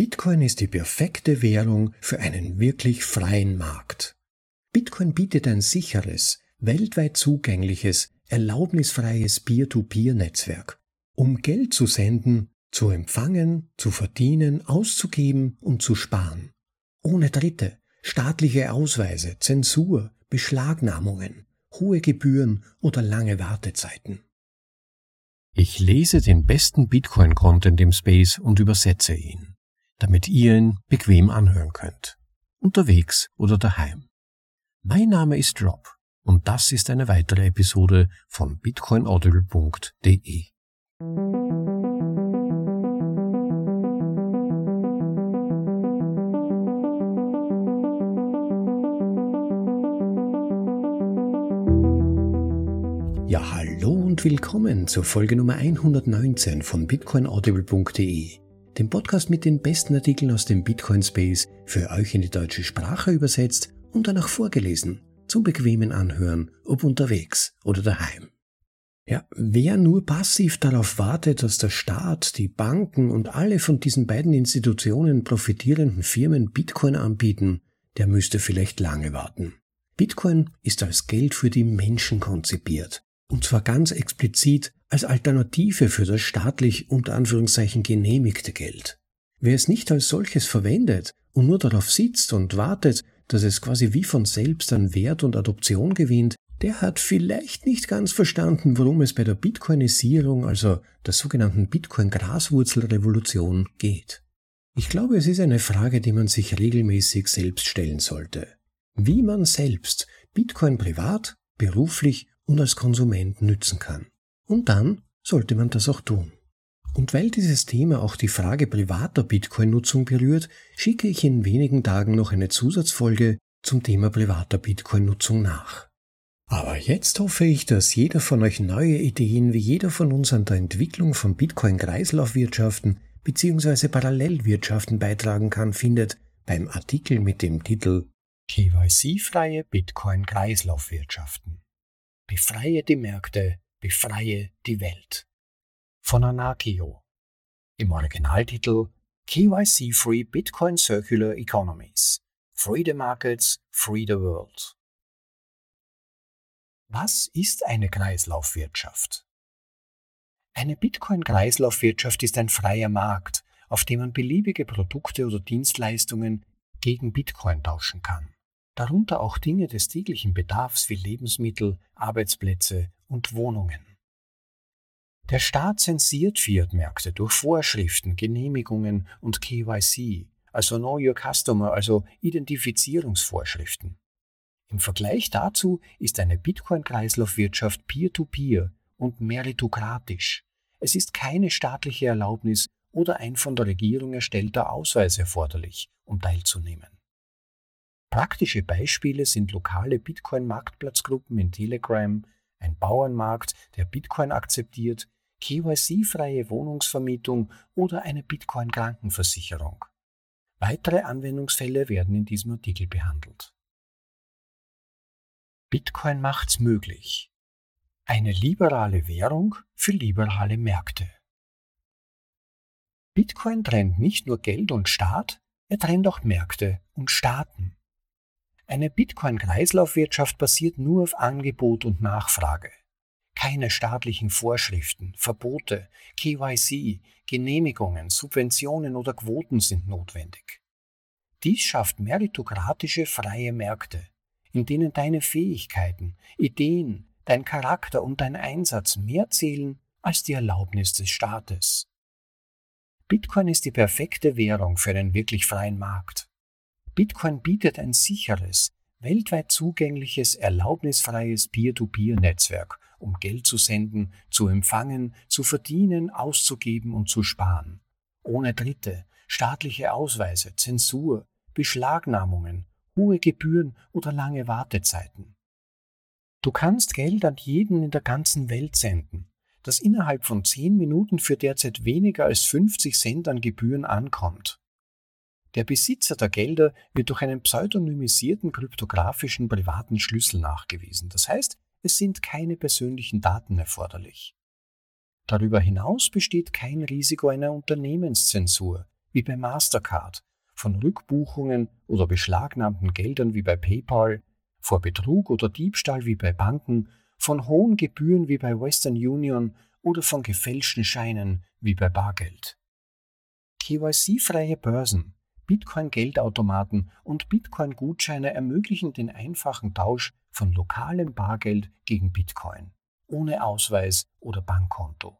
Bitcoin ist die perfekte Währung für einen wirklich freien Markt. Bitcoin bietet ein sicheres, weltweit zugängliches, erlaubnisfreies Peer-to-Peer-Netzwerk, um Geld zu senden, zu empfangen, zu verdienen, auszugeben und zu sparen. Ohne Dritte, staatliche Ausweise, Zensur, Beschlagnahmungen, hohe Gebühren oder lange Wartezeiten. Ich lese den besten Bitcoin-Content im Space und übersetze ihn damit ihr ihn bequem anhören könnt. Unterwegs oder daheim. Mein Name ist Rob und das ist eine weitere Episode von bitcoinaudible.de. Ja, hallo und willkommen zur Folge Nummer 119 von bitcoinaudible.de dem Podcast mit den besten Artikeln aus dem Bitcoin Space für euch in die deutsche Sprache übersetzt und danach vorgelesen, zum bequemen Anhören, ob unterwegs oder daheim. Ja, wer nur passiv darauf wartet, dass der Staat, die Banken und alle von diesen beiden Institutionen profitierenden Firmen Bitcoin anbieten, der müsste vielleicht lange warten. Bitcoin ist als Geld für die Menschen konzipiert. Und zwar ganz explizit als Alternative für das staatlich unter Anführungszeichen genehmigte Geld. Wer es nicht als solches verwendet und nur darauf sitzt und wartet, dass es quasi wie von selbst an Wert und Adoption gewinnt, der hat vielleicht nicht ganz verstanden, worum es bei der Bitcoinisierung, also der sogenannten Bitcoin-Graswurzelrevolution geht. Ich glaube, es ist eine Frage, die man sich regelmäßig selbst stellen sollte. Wie man selbst Bitcoin privat, beruflich und als Konsument nützen kann. Und dann sollte man das auch tun. Und weil dieses Thema auch die Frage privater Bitcoin-Nutzung berührt, schicke ich in wenigen Tagen noch eine Zusatzfolge zum Thema privater Bitcoin-Nutzung nach. Aber jetzt hoffe ich, dass jeder von euch neue Ideen wie jeder von uns an der Entwicklung von Bitcoin-Kreislaufwirtschaften bzw. Parallelwirtschaften beitragen kann, findet beim Artikel mit dem Titel KYC-freie Bitcoin-Kreislaufwirtschaften. Befreie die Märkte Befreie die Welt von Anakio. Im Originaltitel KYC Free Bitcoin Circular Economies. Free the Markets, Free the World. Was ist eine Kreislaufwirtschaft? Eine Bitcoin-Kreislaufwirtschaft ist ein freier Markt, auf dem man beliebige Produkte oder Dienstleistungen gegen Bitcoin tauschen kann. Darunter auch Dinge des täglichen Bedarfs wie Lebensmittel, Arbeitsplätze und Wohnungen. Der Staat zensiert Fiat-Märkte durch Vorschriften, Genehmigungen und KYC, also Know Your Customer, also Identifizierungsvorschriften. Im Vergleich dazu ist eine Bitcoin-Kreislaufwirtschaft peer-to-peer und meritokratisch. Es ist keine staatliche Erlaubnis oder ein von der Regierung erstellter Ausweis erforderlich, um teilzunehmen. Praktische Beispiele sind lokale Bitcoin-Marktplatzgruppen in Telegram, ein Bauernmarkt, der Bitcoin akzeptiert, KYC-freie Wohnungsvermietung oder eine Bitcoin-Krankenversicherung. Weitere Anwendungsfälle werden in diesem Artikel behandelt. Bitcoin macht's möglich. Eine liberale Währung für liberale Märkte. Bitcoin trennt nicht nur Geld und Staat, er trennt auch Märkte und Staaten. Eine Bitcoin-Kreislaufwirtschaft basiert nur auf Angebot und Nachfrage. Keine staatlichen Vorschriften, Verbote, KYC, Genehmigungen, Subventionen oder Quoten sind notwendig. Dies schafft meritokratische freie Märkte, in denen deine Fähigkeiten, Ideen, dein Charakter und dein Einsatz mehr zählen als die Erlaubnis des Staates. Bitcoin ist die perfekte Währung für einen wirklich freien Markt. Bitcoin bietet ein sicheres, weltweit zugängliches, erlaubnisfreies Peer-to-Peer-Netzwerk, um Geld zu senden, zu empfangen, zu verdienen, auszugeben und zu sparen. Ohne Dritte, staatliche Ausweise, Zensur, Beschlagnahmungen, hohe Gebühren oder lange Wartezeiten. Du kannst Geld an jeden in der ganzen Welt senden, das innerhalb von zehn Minuten für derzeit weniger als 50 Cent an Gebühren ankommt. Der Besitzer der Gelder wird durch einen pseudonymisierten kryptografischen privaten Schlüssel nachgewiesen. Das heißt, es sind keine persönlichen Daten erforderlich. Darüber hinaus besteht kein Risiko einer Unternehmenszensur, wie bei Mastercard, von Rückbuchungen oder beschlagnahmten Geldern wie bei PayPal, vor Betrug oder Diebstahl wie bei Banken, von hohen Gebühren wie bei Western Union oder von gefälschten Scheinen wie bei Bargeld. KYC-freie Börsen, Bitcoin-Geldautomaten und Bitcoin-Gutscheine ermöglichen den einfachen Tausch von lokalem Bargeld gegen Bitcoin, ohne Ausweis oder Bankkonto.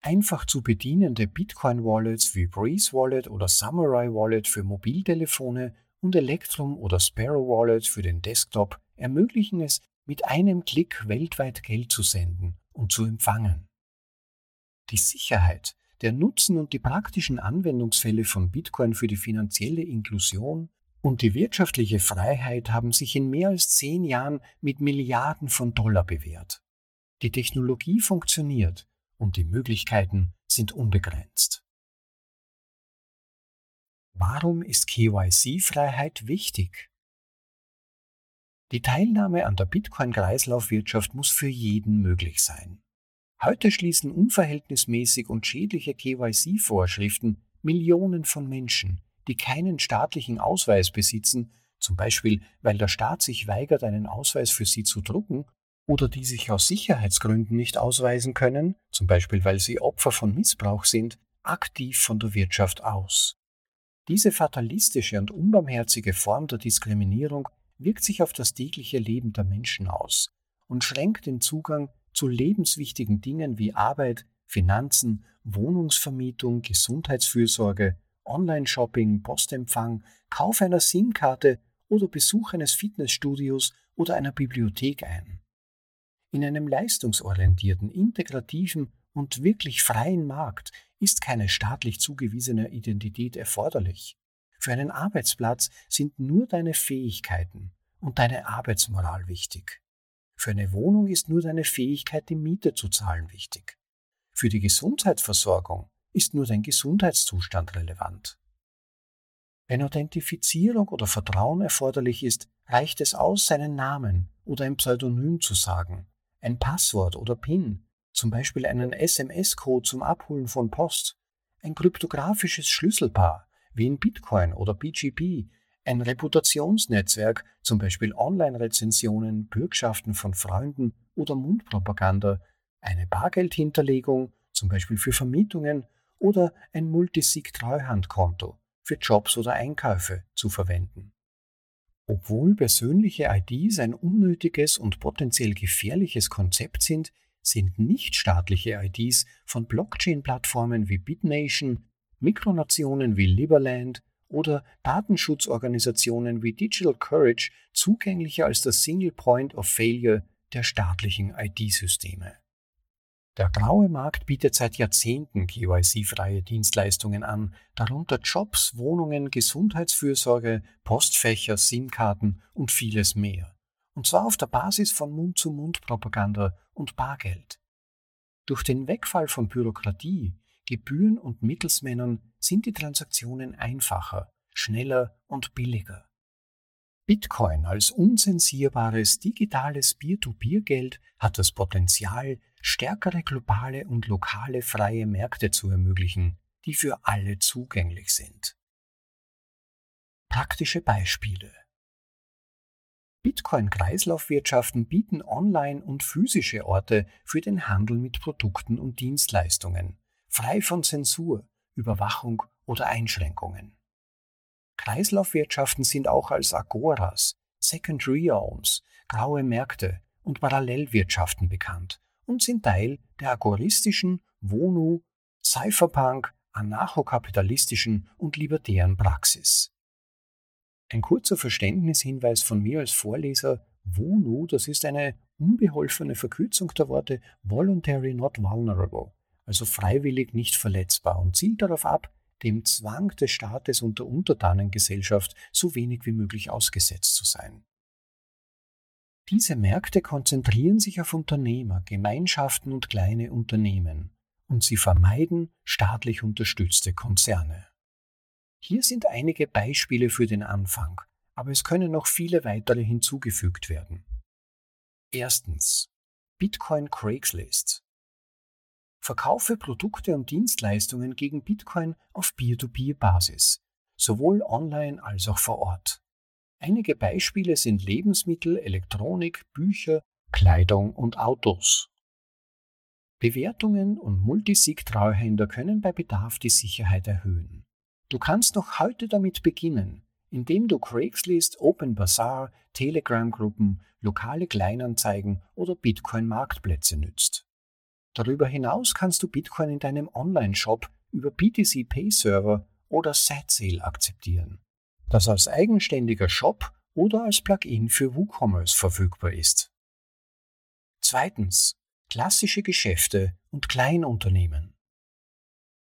Einfach zu bedienende Bitcoin-Wallets wie Breeze Wallet oder Samurai Wallet für Mobiltelefone und Electrum oder Sparrow Wallet für den Desktop ermöglichen es, mit einem Klick weltweit Geld zu senden und zu empfangen. Die Sicherheit, der Nutzen und die praktischen Anwendungsfälle von Bitcoin für die finanzielle Inklusion und die wirtschaftliche Freiheit haben sich in mehr als zehn Jahren mit Milliarden von Dollar bewährt. Die Technologie funktioniert und die Möglichkeiten sind unbegrenzt. Warum ist KYC-Freiheit wichtig? Die Teilnahme an der Bitcoin-Kreislaufwirtschaft muss für jeden möglich sein. Heute schließen unverhältnismäßig und schädliche KYC-Vorschriften Millionen von Menschen, die keinen staatlichen Ausweis besitzen, zum Beispiel weil der Staat sich weigert, einen Ausweis für sie zu drucken, oder die sich aus Sicherheitsgründen nicht ausweisen können, zum Beispiel weil sie Opfer von Missbrauch sind, aktiv von der Wirtschaft aus. Diese fatalistische und unbarmherzige Form der Diskriminierung wirkt sich auf das tägliche Leben der Menschen aus und schränkt den Zugang zu lebenswichtigen Dingen wie Arbeit, Finanzen, Wohnungsvermietung, Gesundheitsfürsorge, Online-Shopping, Postempfang, Kauf einer SIM-Karte oder Besuch eines Fitnessstudios oder einer Bibliothek ein. In einem leistungsorientierten, integrativen und wirklich freien Markt ist keine staatlich zugewiesene Identität erforderlich. Für einen Arbeitsplatz sind nur deine Fähigkeiten und deine Arbeitsmoral wichtig. Für eine Wohnung ist nur deine Fähigkeit, die Miete zu zahlen, wichtig. Für die Gesundheitsversorgung ist nur dein Gesundheitszustand relevant. Wenn Authentifizierung oder Vertrauen erforderlich ist, reicht es aus, seinen Namen oder ein Pseudonym zu sagen ein Passwort oder PIN, zum Beispiel einen SMS-Code zum Abholen von Post, ein kryptografisches Schlüsselpaar wie in Bitcoin oder BGP, ein Reputationsnetzwerk, zum Beispiel Online-Rezensionen, Bürgschaften von Freunden oder Mundpropaganda, eine Bargeldhinterlegung, zum Beispiel für Vermietungen oder ein Multisig-Treuhandkonto für Jobs oder Einkäufe zu verwenden. Obwohl persönliche IDs ein unnötiges und potenziell gefährliches Konzept sind, sind nichtstaatliche IDs von Blockchain-Plattformen wie BitNation, Mikronationen wie Liberland oder Datenschutzorganisationen wie Digital Courage zugänglicher als das Single Point of Failure der staatlichen ID-Systeme. Der graue Markt bietet seit Jahrzehnten KYC-freie Dienstleistungen an, darunter Jobs, Wohnungen, Gesundheitsfürsorge, Postfächer, SIM-Karten und vieles mehr. Und zwar auf der Basis von Mund-zu-Mund-Propaganda und Bargeld. Durch den Wegfall von Bürokratie, Gebühren und Mittelsmännern sind die Transaktionen einfacher, schneller und billiger. Bitcoin als unzensierbares digitales Peer-to-Peer-Geld hat das Potenzial, stärkere globale und lokale freie Märkte zu ermöglichen, die für alle zugänglich sind. Praktische Beispiele Bitcoin-Kreislaufwirtschaften bieten online und physische Orte für den Handel mit Produkten und Dienstleistungen, frei von Zensur, Überwachung oder Einschränkungen. Kreislaufwirtschaften sind auch als Agoras, Secondary Realms, graue Märkte und Parallelwirtschaften bekannt und sind Teil der agoristischen, Wonu, Cypherpunk, anarchokapitalistischen und libertären Praxis. Ein kurzer Verständnishinweis von mir als Vorleser. WONU, das ist eine unbeholfene Verkürzung der Worte Voluntary Not Vulnerable, also freiwillig nicht verletzbar und zielt darauf ab, dem Zwang des Staates und der Untertanengesellschaft so wenig wie möglich ausgesetzt zu sein. Diese Märkte konzentrieren sich auf Unternehmer, Gemeinschaften und kleine Unternehmen und sie vermeiden staatlich unterstützte Konzerne. Hier sind einige Beispiele für den Anfang, aber es können noch viele weitere hinzugefügt werden. Erstens Bitcoin Craigslist. Verkaufe Produkte und Dienstleistungen gegen Bitcoin auf Peer-to-Peer-Basis, sowohl online als auch vor Ort. Einige Beispiele sind Lebensmittel, Elektronik, Bücher, Kleidung und Autos. Bewertungen und Multisig-Treuhänder können bei Bedarf die Sicherheit erhöhen. Du kannst noch heute damit beginnen, indem du Craigslist, Open Bazaar, Telegram-Gruppen, lokale Kleinanzeigen oder Bitcoin-Marktplätze nützt. Darüber hinaus kannst du Bitcoin in deinem Online-Shop über BTC Pay Server oder SetSale akzeptieren, das als eigenständiger Shop oder als Plugin für WooCommerce verfügbar ist. Zweitens. Klassische Geschäfte und Kleinunternehmen.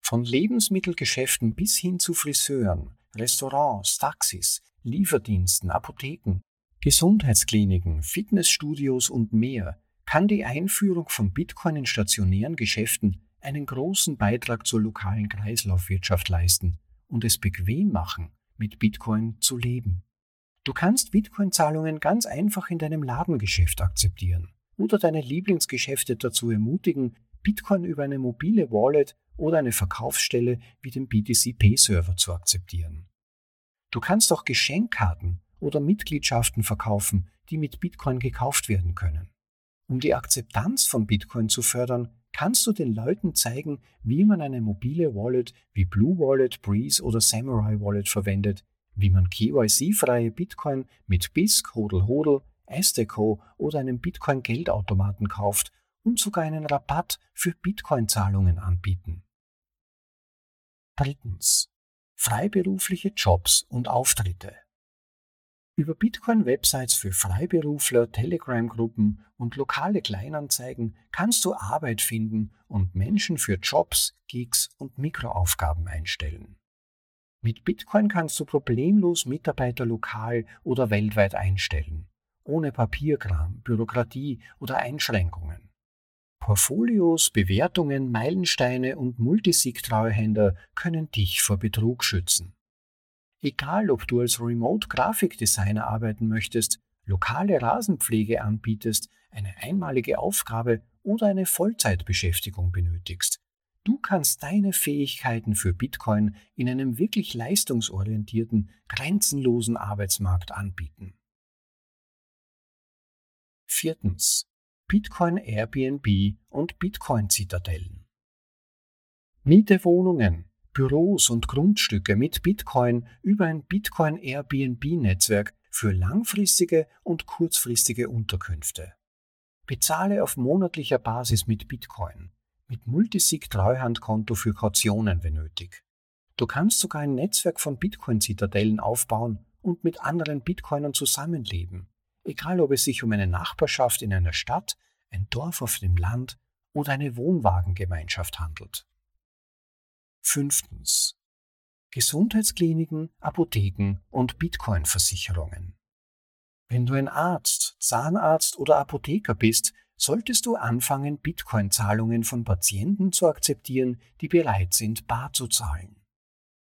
Von Lebensmittelgeschäften bis hin zu Friseuren, Restaurants, Taxis, Lieferdiensten, Apotheken, Gesundheitskliniken, Fitnessstudios und mehr kann die Einführung von Bitcoin in stationären Geschäften einen großen Beitrag zur lokalen Kreislaufwirtschaft leisten und es bequem machen, mit Bitcoin zu leben. Du kannst Bitcoin-Zahlungen ganz einfach in deinem Ladengeschäft akzeptieren oder deine Lieblingsgeschäfte dazu ermutigen, Bitcoin über eine mobile Wallet oder eine Verkaufsstelle wie den BTC-Pay-Server zu akzeptieren. Du kannst auch Geschenkkarten oder Mitgliedschaften verkaufen, die mit Bitcoin gekauft werden können. Um die Akzeptanz von Bitcoin zu fördern, kannst du den Leuten zeigen, wie man eine mobile Wallet wie Blue Wallet, Breeze oder Samurai Wallet verwendet, wie man KYC-freie Bitcoin mit BISC, Hodel Hodel, Esteco oder einem Bitcoin-Geldautomaten kauft und sogar einen Rabatt für Bitcoin-Zahlungen anbieten. Drittens. Freiberufliche Jobs und Auftritte. Über Bitcoin-Websites für Freiberufler, Telegram-Gruppen und lokale Kleinanzeigen kannst du Arbeit finden und Menschen für Jobs, Gigs und Mikroaufgaben einstellen. Mit Bitcoin kannst du problemlos Mitarbeiter lokal oder weltweit einstellen, ohne Papierkram, Bürokratie oder Einschränkungen. Portfolios, Bewertungen, Meilensteine und Multisig-Treuhänder können dich vor Betrug schützen. Egal, ob du als Remote-Grafikdesigner arbeiten möchtest, lokale Rasenpflege anbietest, eine einmalige Aufgabe oder eine Vollzeitbeschäftigung benötigst. Du kannst deine Fähigkeiten für Bitcoin in einem wirklich leistungsorientierten, grenzenlosen Arbeitsmarkt anbieten. Viertens. Bitcoin Airbnb und Bitcoin Zitadellen. Miete Wohnungen, Büros und Grundstücke mit Bitcoin über ein Bitcoin Airbnb-Netzwerk für langfristige und kurzfristige Unterkünfte. Bezahle auf monatlicher Basis mit Bitcoin, mit Multisig-Treuhandkonto für Kautionen, wenn nötig. Du kannst sogar ein Netzwerk von Bitcoin-Zitadellen aufbauen und mit anderen Bitcoinern zusammenleben, egal ob es sich um eine Nachbarschaft in einer Stadt, ein Dorf auf dem Land oder eine Wohnwagengemeinschaft handelt. Fünftens. Gesundheitskliniken, Apotheken und Bitcoin-Versicherungen. Wenn du ein Arzt, Zahnarzt oder Apotheker bist, solltest du anfangen, Bitcoin-Zahlungen von Patienten zu akzeptieren, die bereit sind, bar zu zahlen.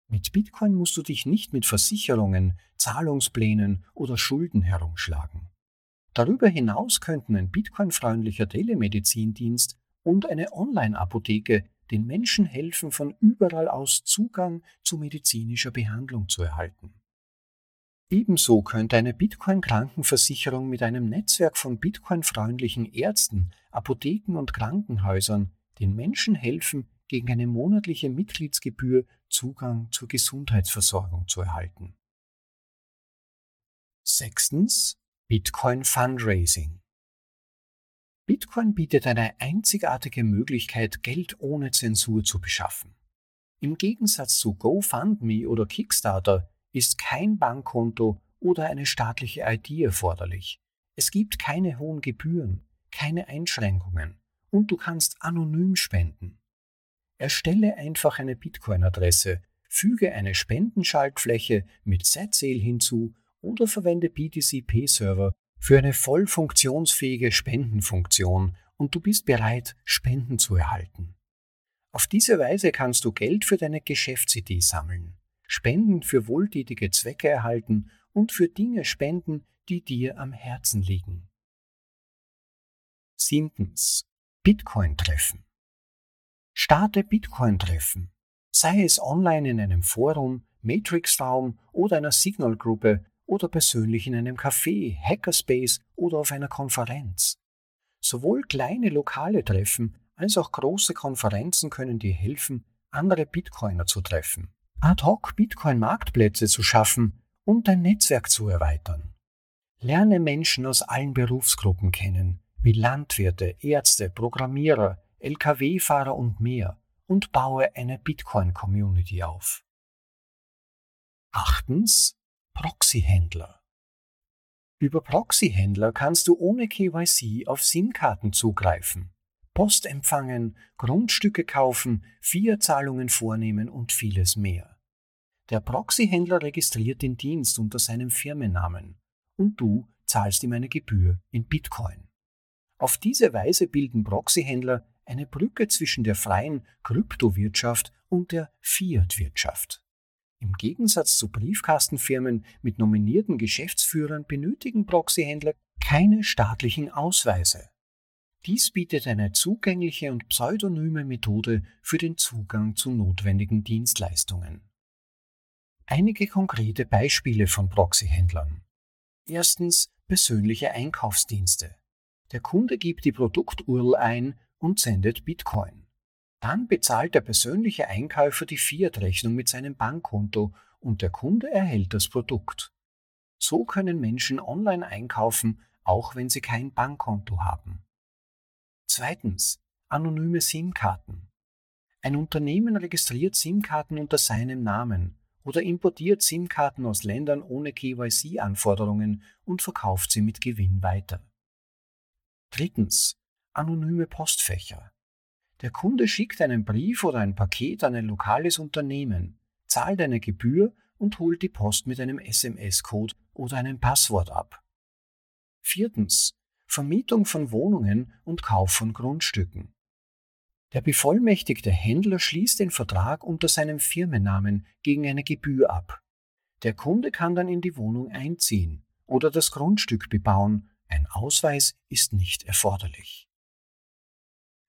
Mit Bitcoin musst du dich nicht mit Versicherungen, Zahlungsplänen oder Schulden herumschlagen. Darüber hinaus könnten ein Bitcoin-freundlicher Telemedizindienst und eine Online-Apotheke den Menschen helfen, von überall aus Zugang zu medizinischer Behandlung zu erhalten. Ebenso könnte eine Bitcoin-Krankenversicherung mit einem Netzwerk von Bitcoin-freundlichen Ärzten, Apotheken und Krankenhäusern den Menschen helfen, gegen eine monatliche Mitgliedsgebühr Zugang zur Gesundheitsversorgung zu erhalten. Sechstens Bitcoin Fundraising. Bitcoin bietet eine einzigartige Möglichkeit, Geld ohne Zensur zu beschaffen. Im Gegensatz zu GoFundMe oder Kickstarter ist kein Bankkonto oder eine staatliche ID erforderlich. Es gibt keine hohen Gebühren, keine Einschränkungen und du kannst anonym spenden. Erstelle einfach eine Bitcoin-Adresse, füge eine Spendenschaltfläche mit Setsail hinzu oder verwende BTC-P-Server für eine voll funktionsfähige Spendenfunktion und du bist bereit, Spenden zu erhalten. Auf diese Weise kannst du Geld für deine Geschäftsidee sammeln, Spenden für wohltätige Zwecke erhalten und für Dinge spenden, die dir am Herzen liegen. Siebtens. Bitcoin-Treffen. Starte Bitcoin-Treffen. Sei es online in einem Forum, Matrix-Raum oder einer Signal-Gruppe oder persönlich in einem Café, Hackerspace oder auf einer Konferenz. Sowohl kleine lokale Treffen als auch große Konferenzen können dir helfen, andere Bitcoiner zu treffen, ad hoc Bitcoin-Marktplätze zu schaffen und dein Netzwerk zu erweitern. Lerne Menschen aus allen Berufsgruppen kennen, wie Landwirte, Ärzte, Programmierer, Lkw-Fahrer und mehr und baue eine Bitcoin-Community auf. Achtens, Proxy-Händler. Über Proxy-Händler kannst du ohne KYC auf SIM-Karten zugreifen, Post empfangen, Grundstücke kaufen, Fiat-Zahlungen vornehmen und vieles mehr. Der Proxy-Händler registriert den Dienst unter seinem Firmennamen und du zahlst ihm eine Gebühr in Bitcoin. Auf diese Weise bilden Proxy-Händler eine Brücke zwischen der freien Kryptowirtschaft und der Fiat-Wirtschaft. Im Gegensatz zu Briefkastenfirmen mit nominierten Geschäftsführern benötigen Proxyhändler keine staatlichen Ausweise. Dies bietet eine zugängliche und pseudonyme Methode für den Zugang zu notwendigen Dienstleistungen. Einige konkrete Beispiele von Proxyhändlern. Erstens persönliche Einkaufsdienste. Der Kunde gibt die Produkturl ein und sendet Bitcoin. Dann bezahlt der persönliche Einkäufer die Fiat-Rechnung mit seinem Bankkonto und der Kunde erhält das Produkt. So können Menschen online einkaufen, auch wenn sie kein Bankkonto haben. Zweitens. Anonyme SIM-Karten. Ein Unternehmen registriert SIM-Karten unter seinem Namen oder importiert SIM-Karten aus Ländern ohne KYC-Anforderungen und verkauft sie mit Gewinn weiter. Drittens anonyme Postfächer. Der Kunde schickt einen Brief oder ein Paket an ein lokales Unternehmen, zahlt eine Gebühr und holt die Post mit einem SMS-Code oder einem Passwort ab. Viertens. Vermietung von Wohnungen und Kauf von Grundstücken. Der bevollmächtigte Händler schließt den Vertrag unter seinem Firmennamen gegen eine Gebühr ab. Der Kunde kann dann in die Wohnung einziehen oder das Grundstück bebauen, ein Ausweis ist nicht erforderlich.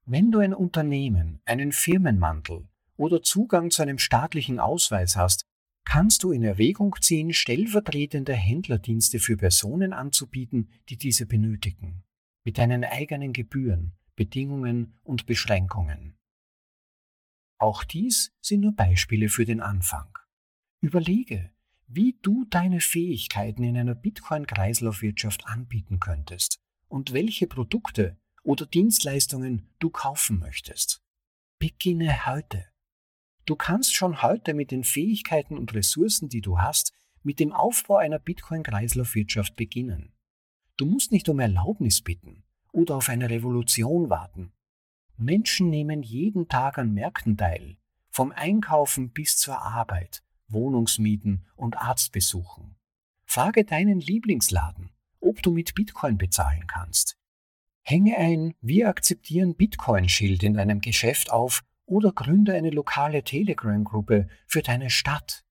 Wenn du ein Unternehmen, einen Firmenmantel oder Zugang zu einem staatlichen Ausweis hast, kannst du in Erwägung ziehen, stellvertretende Händlerdienste für Personen anzubieten, die diese benötigen, mit deinen eigenen Gebühren, Bedingungen und Beschränkungen. Auch dies sind nur Beispiele für den Anfang. Überlege, wie du deine Fähigkeiten in einer Bitcoin-Kreislaufwirtschaft anbieten könntest und welche Produkte oder Dienstleistungen du kaufen möchtest. Beginne heute. Du kannst schon heute mit den Fähigkeiten und Ressourcen, die du hast, mit dem Aufbau einer Bitcoin-Kreislaufwirtschaft beginnen. Du musst nicht um Erlaubnis bitten oder auf eine Revolution warten. Menschen nehmen jeden Tag an Märkten teil, vom Einkaufen bis zur Arbeit, Wohnungsmieten und Arztbesuchen. Frage deinen Lieblingsladen, ob du mit Bitcoin bezahlen kannst. Hänge ein Wir akzeptieren Bitcoin-Schild in deinem Geschäft auf oder gründe eine lokale Telegram-Gruppe für deine Stadt.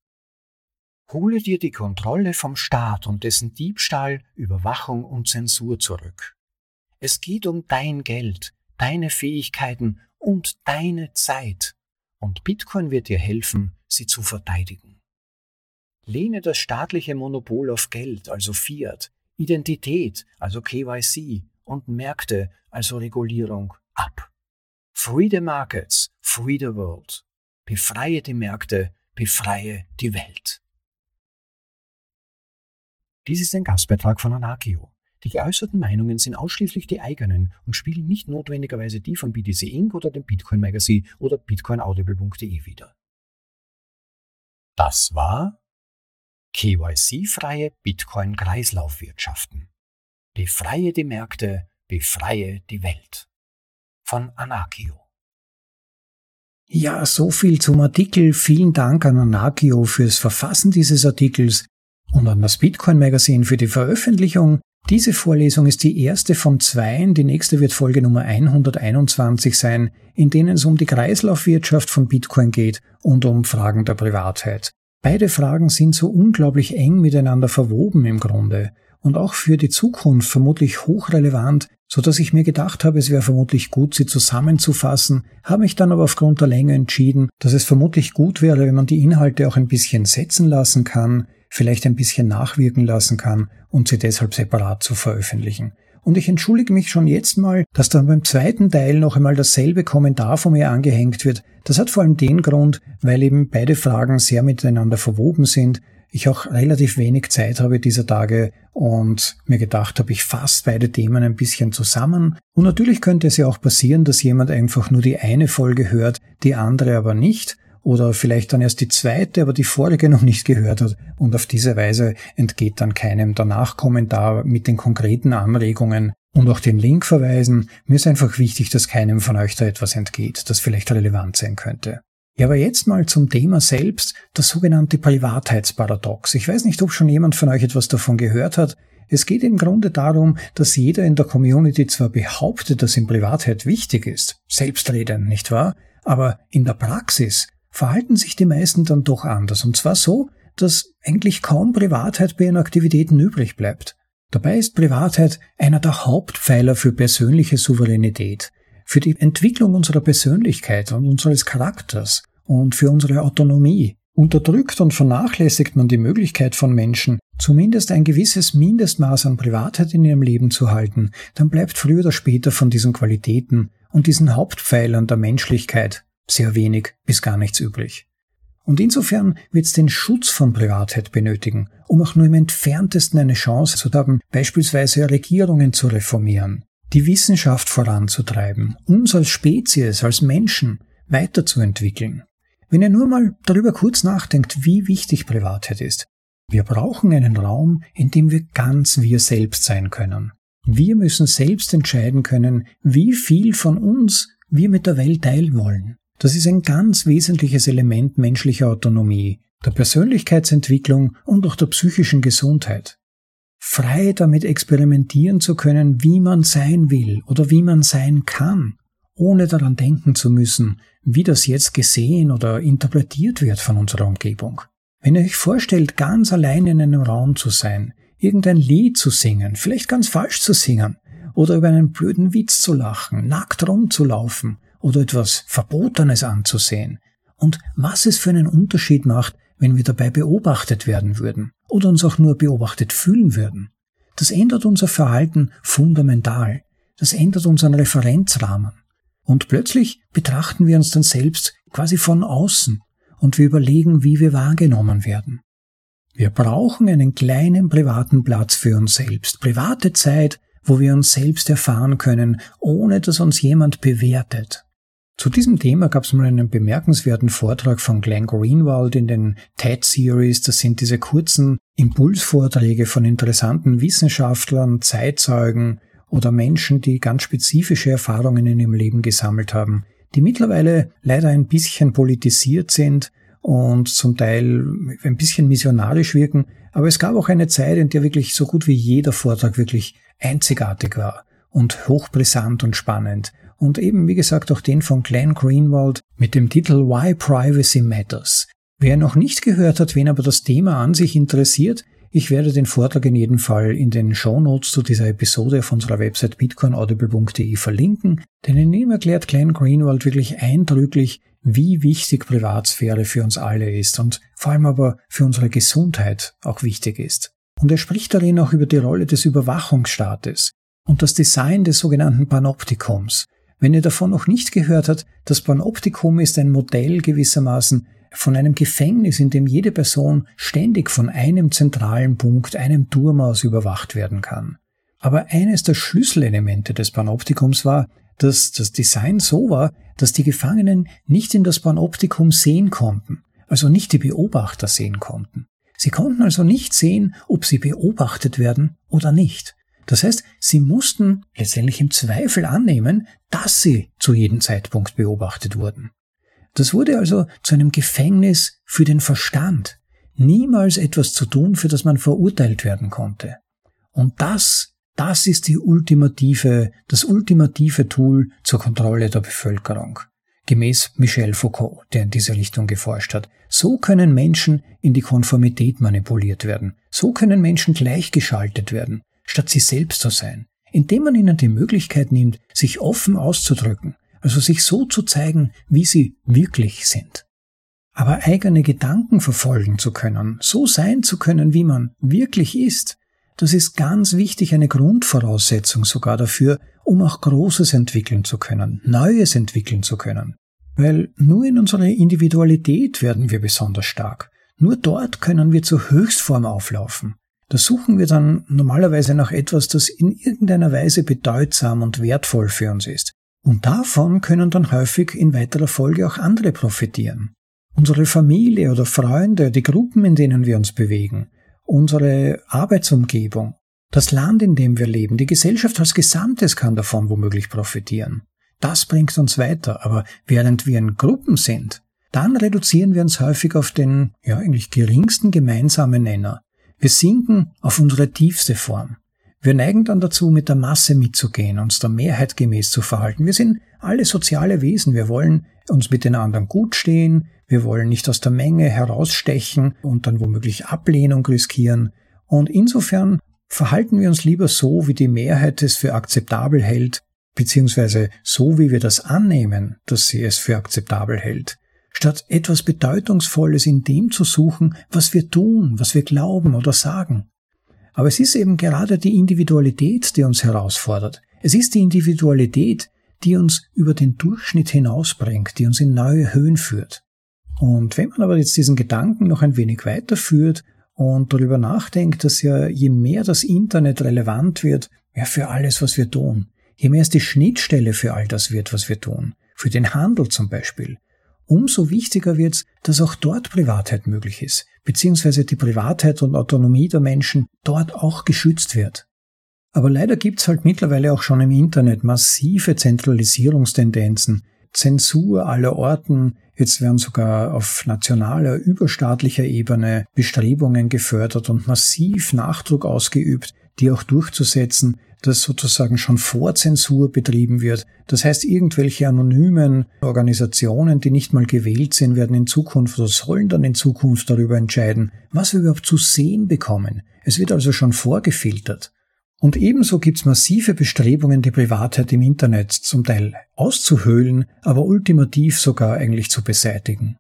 Hole dir die Kontrolle vom Staat und dessen Diebstahl, Überwachung und Zensur zurück. Es geht um dein Geld, deine Fähigkeiten und deine Zeit. Und Bitcoin wird dir helfen, sie zu verteidigen. Lehne das staatliche Monopol auf Geld, also Fiat, Identität, also KYC, und Märkte, also Regulierung, ab. Free the markets, free the world. Befreie die Märkte, befreie die Welt. Dies ist ein Gastbeitrag von Anarchio. Die geäußerten Meinungen sind ausschließlich die eigenen und spielen nicht notwendigerweise die von BTC Inc. oder dem Bitcoin Magazine oder bitcoinaudible.de wider. Das war KYC-freie Bitcoin-Kreislaufwirtschaften. Befreie die Märkte, befreie die Welt. Von Anakio. Ja, so viel zum Artikel. Vielen Dank an Anakio fürs Verfassen dieses Artikels und an das Bitcoin Magazine für die Veröffentlichung. Diese Vorlesung ist die erste von zweien. Die nächste wird Folge Nummer 121 sein, in denen es um die Kreislaufwirtschaft von Bitcoin geht und um Fragen der Privatheit. Beide Fragen sind so unglaublich eng miteinander verwoben im Grunde und auch für die Zukunft vermutlich hochrelevant, so dass ich mir gedacht habe, es wäre vermutlich gut, sie zusammenzufassen, habe mich dann aber aufgrund der Länge entschieden, dass es vermutlich gut wäre, wenn man die Inhalte auch ein bisschen setzen lassen kann, vielleicht ein bisschen nachwirken lassen kann und sie deshalb separat zu veröffentlichen. Und ich entschuldige mich schon jetzt mal, dass dann beim zweiten Teil noch einmal dasselbe Kommentar von mir angehängt wird. Das hat vor allem den Grund, weil eben beide Fragen sehr miteinander verwoben sind ich auch relativ wenig Zeit habe dieser Tage und mir gedacht habe, ich fasse beide Themen ein bisschen zusammen. Und natürlich könnte es ja auch passieren, dass jemand einfach nur die eine Folge hört, die andere aber nicht oder vielleicht dann erst die zweite, aber die vorige noch nicht gehört hat und auf diese Weise entgeht dann keinem danach Kommentar mit den konkreten Anregungen und auch den Link verweisen. Mir ist einfach wichtig, dass keinem von euch da etwas entgeht, das vielleicht relevant sein könnte. Ja, aber jetzt mal zum Thema selbst, das sogenannte Privatheitsparadox. Ich weiß nicht, ob schon jemand von euch etwas davon gehört hat. Es geht im Grunde darum, dass jeder in der Community zwar behauptet, dass ihm Privatheit wichtig ist, selbstredend, nicht wahr? Aber in der Praxis verhalten sich die meisten dann doch anders. Und zwar so, dass eigentlich kaum Privatheit bei ihren Aktivitäten übrig bleibt. Dabei ist Privatheit einer der Hauptpfeiler für persönliche Souveränität für die Entwicklung unserer Persönlichkeit und unseres Charakters und für unsere Autonomie. Unterdrückt und vernachlässigt man die Möglichkeit von Menschen, zumindest ein gewisses Mindestmaß an Privatheit in ihrem Leben zu halten, dann bleibt früher oder später von diesen Qualitäten und diesen Hauptpfeilern der Menschlichkeit sehr wenig bis gar nichts übrig. Und insofern wird es den Schutz von Privatheit benötigen, um auch nur im entferntesten eine Chance zu haben, beispielsweise Regierungen zu reformieren, die Wissenschaft voranzutreiben, uns als Spezies, als Menschen weiterzuentwickeln. Wenn ihr nur mal darüber kurz nachdenkt, wie wichtig Privatheit ist. Wir brauchen einen Raum, in dem wir ganz wir selbst sein können. Wir müssen selbst entscheiden können, wie viel von uns wir mit der Welt teilen wollen. Das ist ein ganz wesentliches Element menschlicher Autonomie, der Persönlichkeitsentwicklung und auch der psychischen Gesundheit frei damit experimentieren zu können, wie man sein will oder wie man sein kann, ohne daran denken zu müssen, wie das jetzt gesehen oder interpretiert wird von unserer Umgebung. Wenn ihr euch vorstellt, ganz allein in einem Raum zu sein, irgendein Lied zu singen, vielleicht ganz falsch zu singen, oder über einen blöden Witz zu lachen, nackt rumzulaufen oder etwas Verbotenes anzusehen, und was es für einen Unterschied macht, wenn wir dabei beobachtet werden würden oder uns auch nur beobachtet fühlen würden. Das ändert unser Verhalten fundamental. Das ändert unseren Referenzrahmen. Und plötzlich betrachten wir uns dann selbst quasi von außen und wir überlegen, wie wir wahrgenommen werden. Wir brauchen einen kleinen privaten Platz für uns selbst, private Zeit, wo wir uns selbst erfahren können, ohne dass uns jemand bewertet. Zu diesem Thema gab es mal einen bemerkenswerten Vortrag von Glenn Greenwald in den TED Series. Das sind diese kurzen Impulsvorträge von interessanten Wissenschaftlern, Zeitzeugen oder Menschen, die ganz spezifische Erfahrungen in ihrem Leben gesammelt haben, die mittlerweile leider ein bisschen politisiert sind und zum Teil ein bisschen missionarisch wirken. Aber es gab auch eine Zeit, in der wirklich so gut wie jeder Vortrag wirklich einzigartig war und hochbrisant und spannend und eben wie gesagt auch den von Glenn Greenwald mit dem Titel Why Privacy Matters. Wer noch nicht gehört hat, wen aber das Thema an sich interessiert, ich werde den Vortrag in jedem Fall in den Show Notes zu dieser Episode auf unserer Website bitcoinaudible.de verlinken, denn in ihm erklärt Glenn Greenwald wirklich eindrücklich, wie wichtig Privatsphäre für uns alle ist und vor allem aber für unsere Gesundheit auch wichtig ist. Und er spricht darin auch über die Rolle des Überwachungsstaates und das Design des sogenannten Panoptikums, wenn ihr davon noch nicht gehört habt, das Panoptikum ist ein Modell gewissermaßen von einem Gefängnis, in dem jede Person ständig von einem zentralen Punkt, einem Turm aus überwacht werden kann. Aber eines der Schlüsselelemente des Panoptikums war, dass das Design so war, dass die Gefangenen nicht in das Panoptikum sehen konnten, also nicht die Beobachter sehen konnten. Sie konnten also nicht sehen, ob sie beobachtet werden oder nicht. Das heißt, sie mussten letztendlich im Zweifel annehmen, dass sie zu jedem Zeitpunkt beobachtet wurden. Das wurde also zu einem Gefängnis für den Verstand, niemals etwas zu tun, für das man verurteilt werden konnte. Und das, das ist die ultimative, das ultimative Tool zur Kontrolle der Bevölkerung. Gemäß Michel Foucault, der in diese Richtung geforscht hat. So können Menschen in die Konformität manipuliert werden. So können Menschen gleichgeschaltet werden statt sie selbst zu sein, indem man ihnen die Möglichkeit nimmt, sich offen auszudrücken, also sich so zu zeigen, wie sie wirklich sind. Aber eigene Gedanken verfolgen zu können, so sein zu können, wie man wirklich ist, das ist ganz wichtig, eine Grundvoraussetzung sogar dafür, um auch Großes entwickeln zu können, Neues entwickeln zu können. Weil nur in unserer Individualität werden wir besonders stark. Nur dort können wir zur Höchstform auflaufen. Da suchen wir dann normalerweise nach etwas, das in irgendeiner Weise bedeutsam und wertvoll für uns ist. Und davon können dann häufig in weiterer Folge auch andere profitieren. Unsere Familie oder Freunde, die Gruppen, in denen wir uns bewegen, unsere Arbeitsumgebung, das Land, in dem wir leben, die Gesellschaft als Gesamtes kann davon womöglich profitieren. Das bringt uns weiter, aber während wir in Gruppen sind, dann reduzieren wir uns häufig auf den, ja eigentlich geringsten gemeinsamen Nenner. Wir sinken auf unsere tiefste Form. Wir neigen dann dazu, mit der Masse mitzugehen, uns der Mehrheit gemäß zu verhalten. Wir sind alle soziale Wesen. Wir wollen uns mit den anderen gut stehen. Wir wollen nicht aus der Menge herausstechen und dann womöglich Ablehnung riskieren. Und insofern verhalten wir uns lieber so, wie die Mehrheit es für akzeptabel hält, beziehungsweise so, wie wir das annehmen, dass sie es für akzeptabel hält, statt etwas Bedeutungsvolles in dem zu suchen, was wir tun, was wir glauben oder sagen. Aber es ist eben gerade die Individualität, die uns herausfordert. Es ist die Individualität, die uns über den Durchschnitt hinausbringt, die uns in neue Höhen führt. Und wenn man aber jetzt diesen Gedanken noch ein wenig weiterführt und darüber nachdenkt, dass ja je mehr das Internet relevant wird, ja für alles, was wir tun, je mehr es die Schnittstelle für all das wird, was wir tun, für den Handel zum Beispiel, umso wichtiger wird es, dass auch dort Privatheit möglich ist, beziehungsweise die Privatheit und Autonomie der Menschen dort auch geschützt wird. Aber leider gibt's halt mittlerweile auch schon im Internet massive Zentralisierungstendenzen, Zensur aller Orten, jetzt werden sogar auf nationaler, überstaatlicher Ebene Bestrebungen gefördert und massiv Nachdruck ausgeübt, die auch durchzusetzen, dass sozusagen schon Vorzensur betrieben wird. Das heißt, irgendwelche anonymen Organisationen, die nicht mal gewählt sind, werden in Zukunft oder sollen dann in Zukunft darüber entscheiden, was wir überhaupt zu sehen bekommen. Es wird also schon vorgefiltert. Und ebenso gibt's massive Bestrebungen, die Privatheit im Internet zum Teil auszuhöhlen, aber ultimativ sogar eigentlich zu beseitigen.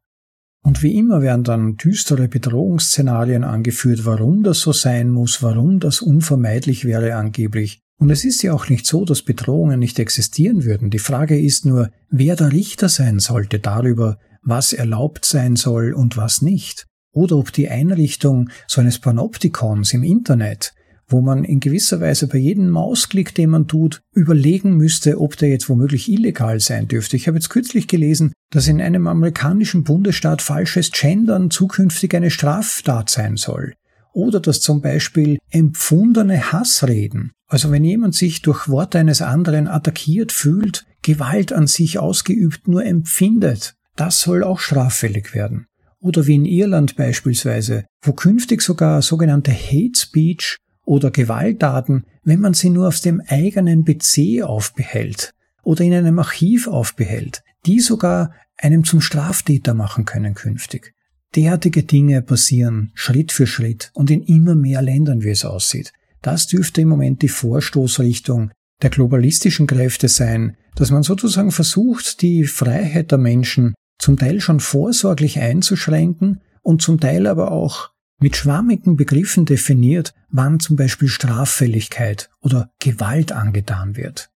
Und wie immer werden dann düstere Bedrohungsszenarien angeführt, warum das so sein muss, warum das unvermeidlich wäre angeblich. Und es ist ja auch nicht so, dass Bedrohungen nicht existieren würden. Die Frage ist nur, wer der Richter sein sollte darüber, was erlaubt sein soll und was nicht. Oder ob die Einrichtung so eines Panoptikons im Internet, wo man in gewisser Weise bei jedem Mausklick, den man tut, überlegen müsste, ob der jetzt womöglich illegal sein dürfte. Ich habe jetzt kürzlich gelesen, dass in einem amerikanischen Bundesstaat falsches Gendern zukünftig eine Straftat sein soll. Oder dass zum Beispiel empfundene Hassreden also wenn jemand sich durch Worte eines anderen attackiert fühlt, Gewalt an sich ausgeübt nur empfindet, das soll auch straffällig werden. Oder wie in Irland beispielsweise, wo künftig sogar sogenannte Hate Speech oder Gewalttaten, wenn man sie nur auf dem eigenen PC aufbehält oder in einem Archiv aufbehält, die sogar einem zum Straftäter machen können künftig. Derartige Dinge passieren Schritt für Schritt und in immer mehr Ländern, wie es aussieht. Das dürfte im Moment die Vorstoßrichtung der globalistischen Kräfte sein, dass man sozusagen versucht, die Freiheit der Menschen zum Teil schon vorsorglich einzuschränken und zum Teil aber auch mit schwammigen Begriffen definiert, wann zum Beispiel Straffälligkeit oder Gewalt angetan wird.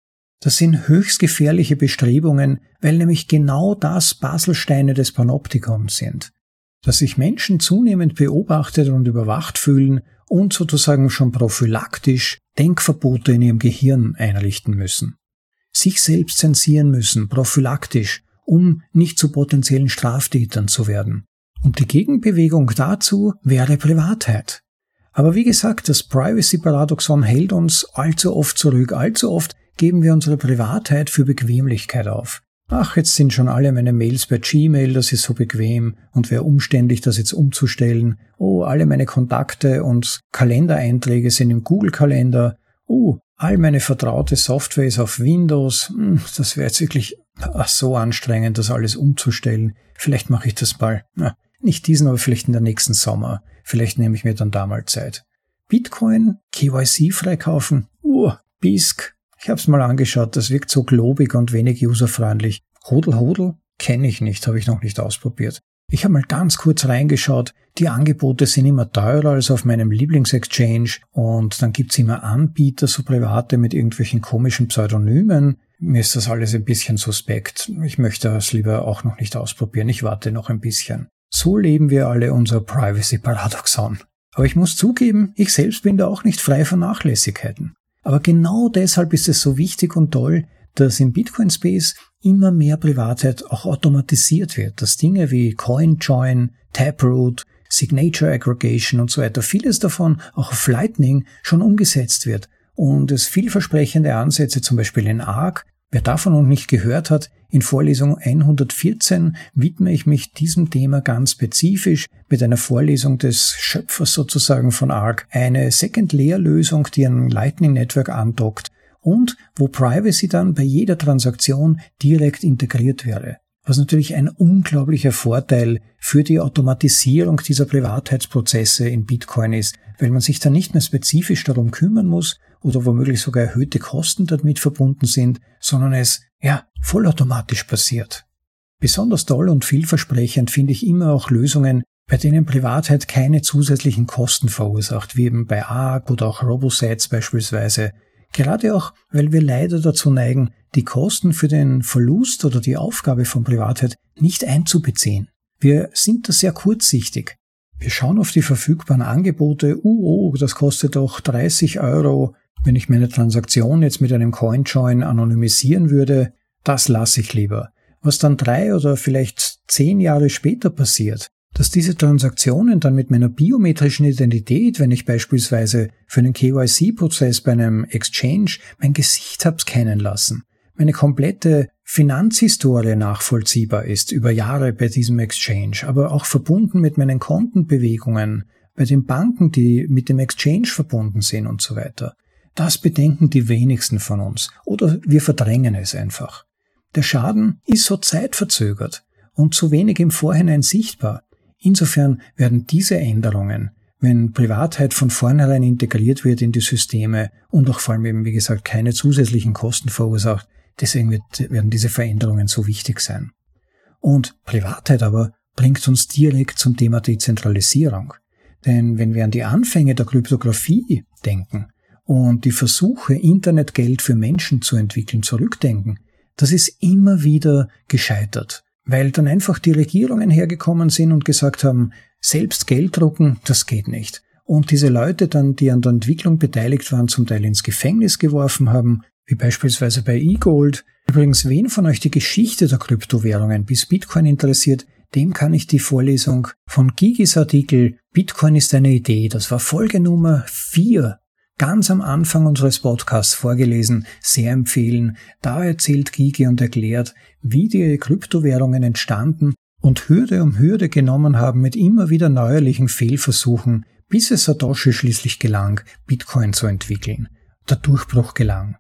Das sind höchst gefährliche Bestrebungen, weil nämlich genau das Baselsteine des Panoptikons sind. Dass sich Menschen zunehmend beobachtet und überwacht fühlen und sozusagen schon prophylaktisch Denkverbote in ihrem Gehirn einrichten müssen. Sich selbst zensieren müssen, prophylaktisch, um nicht zu potenziellen Straftätern zu werden. Und die Gegenbewegung dazu wäre Privatheit. Aber wie gesagt, das Privacy-Paradoxon hält uns allzu oft zurück. Allzu oft geben wir unsere Privatheit für Bequemlichkeit auf. Ach, jetzt sind schon alle meine Mails bei Gmail, das ist so bequem und wäre umständlich, das jetzt umzustellen. Oh, alle meine Kontakte und Kalendereinträge sind im Google-Kalender. Oh, all meine vertraute Software ist auf Windows. Hm, das wäre jetzt wirklich ach, so anstrengend, das alles umzustellen. Vielleicht mache ich das mal. Na, nicht diesen, aber vielleicht in der nächsten Sommer. Vielleicht nehme ich mir dann da mal Zeit. Bitcoin, KYC freikaufen. Uh, BISC, ich habe es mal angeschaut, das wirkt so globig und wenig userfreundlich. Hodel Hodel kenne ich nicht, habe ich noch nicht ausprobiert. Ich habe mal ganz kurz reingeschaut. Die Angebote sind immer teurer als auf meinem Lieblingsexchange und dann gibt's immer Anbieter, so private mit irgendwelchen komischen Pseudonymen. Mir ist das alles ein bisschen suspekt. Ich möchte das lieber auch noch nicht ausprobieren. Ich warte noch ein bisschen. So leben wir alle unser Privacy-Paradoxon. Aber ich muss zugeben, ich selbst bin da auch nicht frei von Nachlässigkeiten. Aber genau deshalb ist es so wichtig und toll, dass im Bitcoin Space immer mehr Privatheit auch automatisiert wird, dass Dinge wie CoinJoin, Taproot, Signature Aggregation und so weiter, vieles davon auch auf Lightning schon umgesetzt wird und es vielversprechende Ansätze zum Beispiel in ARC Wer davon noch nicht gehört hat, in Vorlesung 114 widme ich mich diesem Thema ganz spezifisch mit einer Vorlesung des Schöpfers sozusagen von ARC, eine Second-Layer-Lösung, die an Lightning Network andockt und wo Privacy dann bei jeder Transaktion direkt integriert wäre. Was natürlich ein unglaublicher Vorteil für die Automatisierung dieser Privatheitsprozesse in Bitcoin ist, weil man sich dann nicht mehr spezifisch darum kümmern muss oder womöglich sogar erhöhte Kosten damit verbunden sind, sondern es, ja, vollautomatisch passiert. Besonders toll und vielversprechend finde ich immer auch Lösungen, bei denen Privatheit keine zusätzlichen Kosten verursacht, wie eben bei ARC oder auch RoboSets beispielsweise, Gerade auch, weil wir leider dazu neigen, die Kosten für den Verlust oder die Aufgabe von Privatheit nicht einzubeziehen. Wir sind da sehr kurzsichtig. Wir schauen auf die verfügbaren Angebote, uh, oh, das kostet doch 30 Euro, wenn ich meine Transaktion jetzt mit einem CoinJoin anonymisieren würde, das lasse ich lieber. Was dann drei oder vielleicht zehn Jahre später passiert, dass diese Transaktionen dann mit meiner biometrischen Identität, wenn ich beispielsweise für einen KYC-Prozess bei einem Exchange mein Gesicht habe scannen lassen, meine komplette Finanzhistorie nachvollziehbar ist über Jahre bei diesem Exchange, aber auch verbunden mit meinen Kontenbewegungen, bei den Banken, die mit dem Exchange verbunden sind und so weiter. Das bedenken die wenigsten von uns oder wir verdrängen es einfach. Der Schaden ist so zeitverzögert und zu wenig im Vorhinein sichtbar. Insofern werden diese Änderungen, wenn Privatheit von vornherein integriert wird in die Systeme und auch vor allem eben, wie gesagt, keine zusätzlichen Kosten verursacht, deswegen wird, werden diese Veränderungen so wichtig sein. Und Privatheit aber bringt uns direkt zum Thema Dezentralisierung. Denn wenn wir an die Anfänge der Kryptographie denken und die Versuche, Internetgeld für Menschen zu entwickeln, zurückdenken, das ist immer wieder gescheitert weil dann einfach die Regierungen hergekommen sind und gesagt haben, selbst Geld drucken, das geht nicht. Und diese Leute dann, die an der Entwicklung beteiligt waren, zum Teil ins Gefängnis geworfen haben, wie beispielsweise bei eGold. Übrigens, wen von euch die Geschichte der Kryptowährungen bis Bitcoin interessiert, dem kann ich die Vorlesung von Gigis Artikel Bitcoin ist eine Idee, das war Folge Nummer 4 ganz am Anfang unseres Podcasts vorgelesen, sehr empfehlen. Da erzählt Gigi und erklärt, wie die Kryptowährungen entstanden und Hürde um Hürde genommen haben mit immer wieder neuerlichen Fehlversuchen, bis es Satoshi schließlich gelang, Bitcoin zu entwickeln. Der Durchbruch gelang.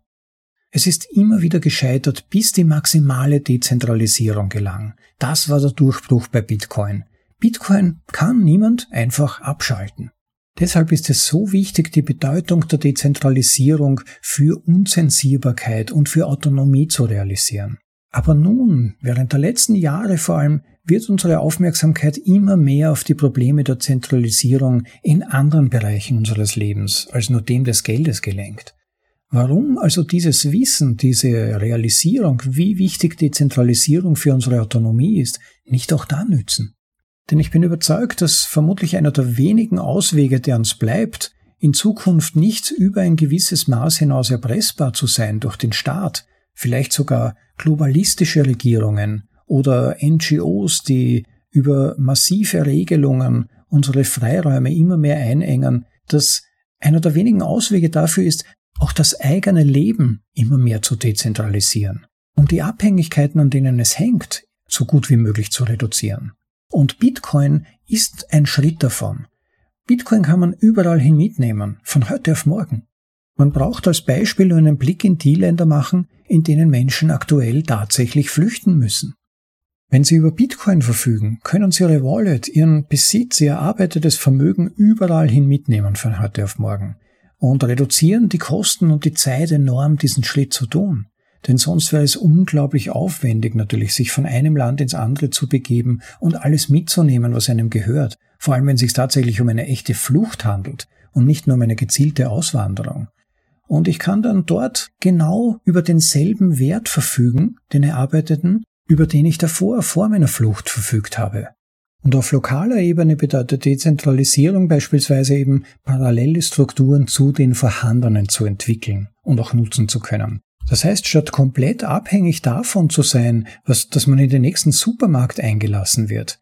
Es ist immer wieder gescheitert, bis die maximale Dezentralisierung gelang. Das war der Durchbruch bei Bitcoin. Bitcoin kann niemand einfach abschalten. Deshalb ist es so wichtig, die Bedeutung der Dezentralisierung für Unzensierbarkeit und für Autonomie zu realisieren. Aber nun, während der letzten Jahre vor allem, wird unsere Aufmerksamkeit immer mehr auf die Probleme der Zentralisierung in anderen Bereichen unseres Lebens als nur dem des Geldes gelenkt. Warum also dieses Wissen, diese Realisierung, wie wichtig Dezentralisierung für unsere Autonomie ist, nicht auch da nützen? Denn ich bin überzeugt, dass vermutlich einer der wenigen Auswege, der uns bleibt, in Zukunft nicht über ein gewisses Maß hinaus erpressbar zu sein durch den Staat, vielleicht sogar globalistische Regierungen oder NGOs, die über massive Regelungen unsere Freiräume immer mehr einengen, dass einer der wenigen Auswege dafür ist, auch das eigene Leben immer mehr zu dezentralisieren, um die Abhängigkeiten, an denen es hängt, so gut wie möglich zu reduzieren. Und Bitcoin ist ein Schritt davon. Bitcoin kann man überall hin mitnehmen, von heute auf morgen. Man braucht als Beispiel nur einen Blick in die Länder machen, in denen Menschen aktuell tatsächlich flüchten müssen. Wenn Sie über Bitcoin verfügen, können Sie Ihre Wallet, Ihren Besitz, Ihr erarbeitetes Vermögen überall hin mitnehmen von heute auf morgen. und reduzieren die Kosten und die Zeit enorm, diesen Schritt zu tun. Denn sonst wäre es unglaublich aufwendig natürlich, sich von einem Land ins andere zu begeben und alles mitzunehmen, was einem gehört, vor allem wenn es sich tatsächlich um eine echte Flucht handelt und nicht nur um eine gezielte Auswanderung. Und ich kann dann dort genau über denselben Wert verfügen, den Erarbeiteten, über den ich davor, vor meiner Flucht verfügt habe. Und auf lokaler Ebene bedeutet Dezentralisierung beispielsweise eben parallele Strukturen zu den vorhandenen zu entwickeln und auch nutzen zu können. Das heißt, statt komplett abhängig davon zu sein, was, dass man in den nächsten Supermarkt eingelassen wird,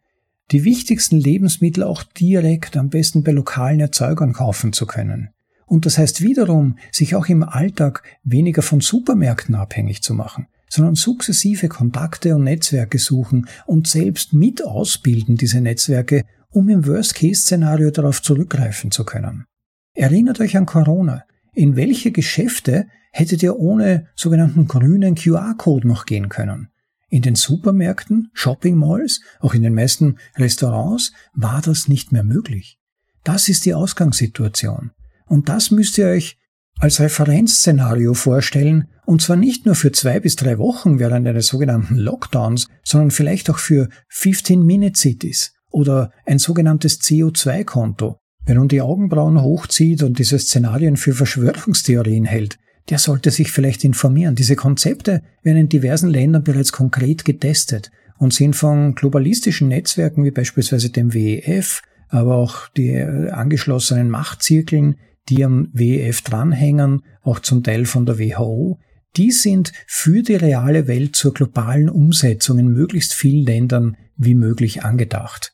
die wichtigsten Lebensmittel auch direkt am besten bei lokalen Erzeugern kaufen zu können. Und das heißt wiederum, sich auch im Alltag weniger von Supermärkten abhängig zu machen, sondern sukzessive Kontakte und Netzwerke suchen und selbst mit ausbilden diese Netzwerke, um im Worst-Case-Szenario darauf zurückgreifen zu können. Erinnert euch an Corona. In welche Geschäfte hättet ihr ohne sogenannten grünen QR-Code noch gehen können? In den Supermärkten, Shopping Malls, auch in den meisten Restaurants war das nicht mehr möglich. Das ist die Ausgangssituation. Und das müsst ihr euch als Referenzszenario vorstellen, und zwar nicht nur für zwei bis drei Wochen während eines sogenannten Lockdowns, sondern vielleicht auch für 15-Minute-Cities oder ein sogenanntes CO2-Konto. Wer nun die Augenbrauen hochzieht und diese Szenarien für Verschwörungstheorien hält, der sollte sich vielleicht informieren. Diese Konzepte werden in diversen Ländern bereits konkret getestet und sind von globalistischen Netzwerken wie beispielsweise dem WEF, aber auch die äh, angeschlossenen Machtzirkeln die am WEF dranhängen, auch zum Teil von der WHO, die sind für die reale Welt zur globalen Umsetzung in möglichst vielen Ländern wie möglich angedacht.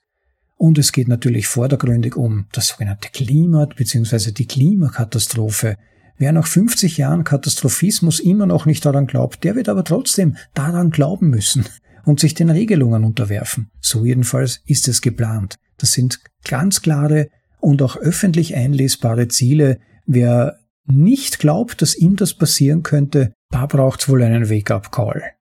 Und es geht natürlich vordergründig um das sogenannte Klima bzw. die Klimakatastrophe. Wer nach 50 Jahren Katastrophismus immer noch nicht daran glaubt, der wird aber trotzdem daran glauben müssen und sich den Regelungen unterwerfen. So jedenfalls ist es geplant. Das sind ganz klare und auch öffentlich einlesbare Ziele. Wer nicht glaubt, dass ihm das passieren könnte, da braucht's wohl einen Wake-up-Call.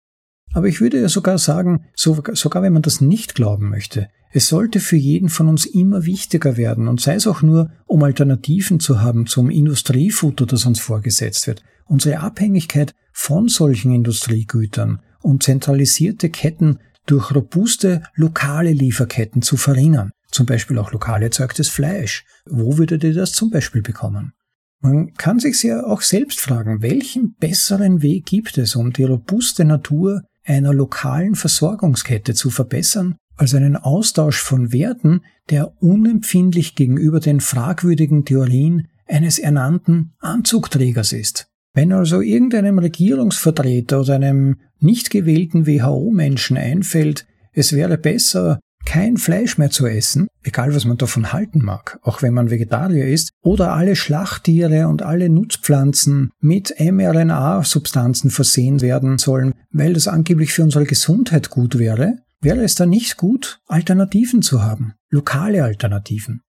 Aber ich würde ja sogar sagen, sogar wenn man das nicht glauben möchte, es sollte für jeden von uns immer wichtiger werden und sei es auch nur, um Alternativen zu haben zum Industriefutter, das uns vorgesetzt wird. Unsere Abhängigkeit von solchen Industriegütern und zentralisierte Ketten durch robuste lokale Lieferketten zu verringern zum Beispiel auch lokal erzeugtes Fleisch. Wo würdet ihr das zum Beispiel bekommen? Man kann sich ja auch selbst fragen, welchen besseren Weg gibt es, um die robuste Natur einer lokalen Versorgungskette zu verbessern, als einen Austausch von Werten, der unempfindlich gegenüber den fragwürdigen Theorien eines ernannten Anzugträgers ist. Wenn also irgendeinem Regierungsvertreter oder einem nicht gewählten WHO-Menschen einfällt, es wäre besser, kein Fleisch mehr zu essen, egal was man davon halten mag, auch wenn man Vegetarier ist, oder alle Schlachttiere und alle Nutzpflanzen mit mRNA-Substanzen versehen werden sollen, weil das angeblich für unsere Gesundheit gut wäre, wäre es dann nicht gut, Alternativen zu haben, lokale Alternativen.